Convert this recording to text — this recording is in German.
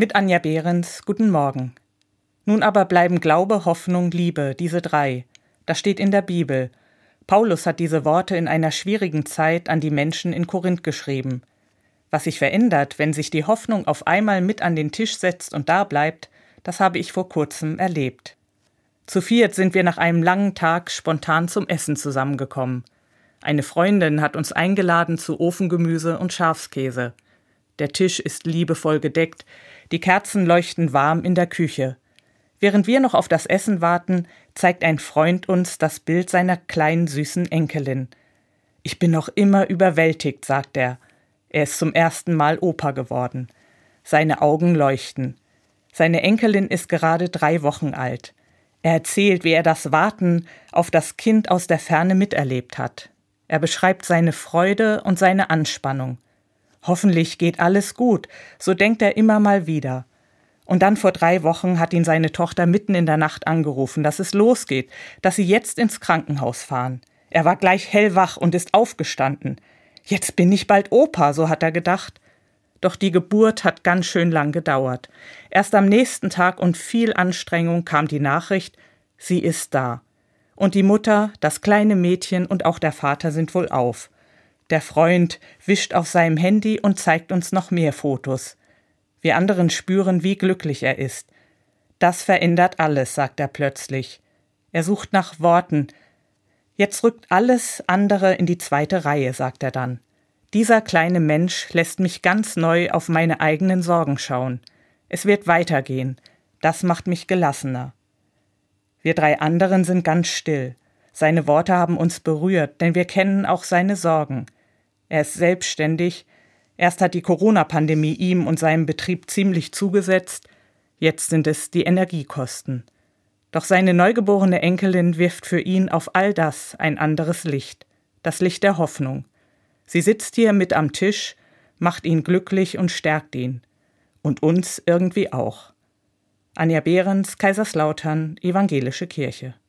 Mit Anja Behrens, guten Morgen. Nun aber bleiben Glaube, Hoffnung, Liebe, diese drei. Das steht in der Bibel. Paulus hat diese Worte in einer schwierigen Zeit an die Menschen in Korinth geschrieben. Was sich verändert, wenn sich die Hoffnung auf einmal mit an den Tisch setzt und da bleibt, das habe ich vor kurzem erlebt. Zu viert sind wir nach einem langen Tag spontan zum Essen zusammengekommen. Eine Freundin hat uns eingeladen zu Ofengemüse und Schafskäse. Der Tisch ist liebevoll gedeckt, die Kerzen leuchten warm in der Küche. Während wir noch auf das Essen warten, zeigt ein Freund uns das Bild seiner kleinen süßen Enkelin. Ich bin noch immer überwältigt, sagt er. Er ist zum ersten Mal Opa geworden. Seine Augen leuchten. Seine Enkelin ist gerade drei Wochen alt. Er erzählt, wie er das Warten auf das Kind aus der Ferne miterlebt hat. Er beschreibt seine Freude und seine Anspannung. Hoffentlich geht alles gut, so denkt er immer mal wieder. Und dann vor drei Wochen hat ihn seine Tochter mitten in der Nacht angerufen, dass es losgeht, dass sie jetzt ins Krankenhaus fahren. Er war gleich hellwach und ist aufgestanden. Jetzt bin ich bald Opa, so hat er gedacht. Doch die Geburt hat ganz schön lang gedauert. Erst am nächsten Tag und viel Anstrengung kam die Nachricht, sie ist da. Und die Mutter, das kleine Mädchen und auch der Vater sind wohl auf. Der Freund wischt auf seinem Handy und zeigt uns noch mehr Fotos. Wir anderen spüren, wie glücklich er ist. Das verändert alles, sagt er plötzlich. Er sucht nach Worten. Jetzt rückt alles andere in die zweite Reihe, sagt er dann. Dieser kleine Mensch lässt mich ganz neu auf meine eigenen Sorgen schauen. Es wird weitergehen. Das macht mich gelassener. Wir drei anderen sind ganz still. Seine Worte haben uns berührt, denn wir kennen auch seine Sorgen. Er ist selbstständig. Erst hat die Corona-Pandemie ihm und seinem Betrieb ziemlich zugesetzt, jetzt sind es die Energiekosten. Doch seine neugeborene Enkelin wirft für ihn auf all das ein anderes Licht, das Licht der Hoffnung. Sie sitzt hier mit am Tisch, macht ihn glücklich und stärkt ihn. Und uns irgendwie auch. Anja Behrens, Kaiserslautern, Evangelische Kirche.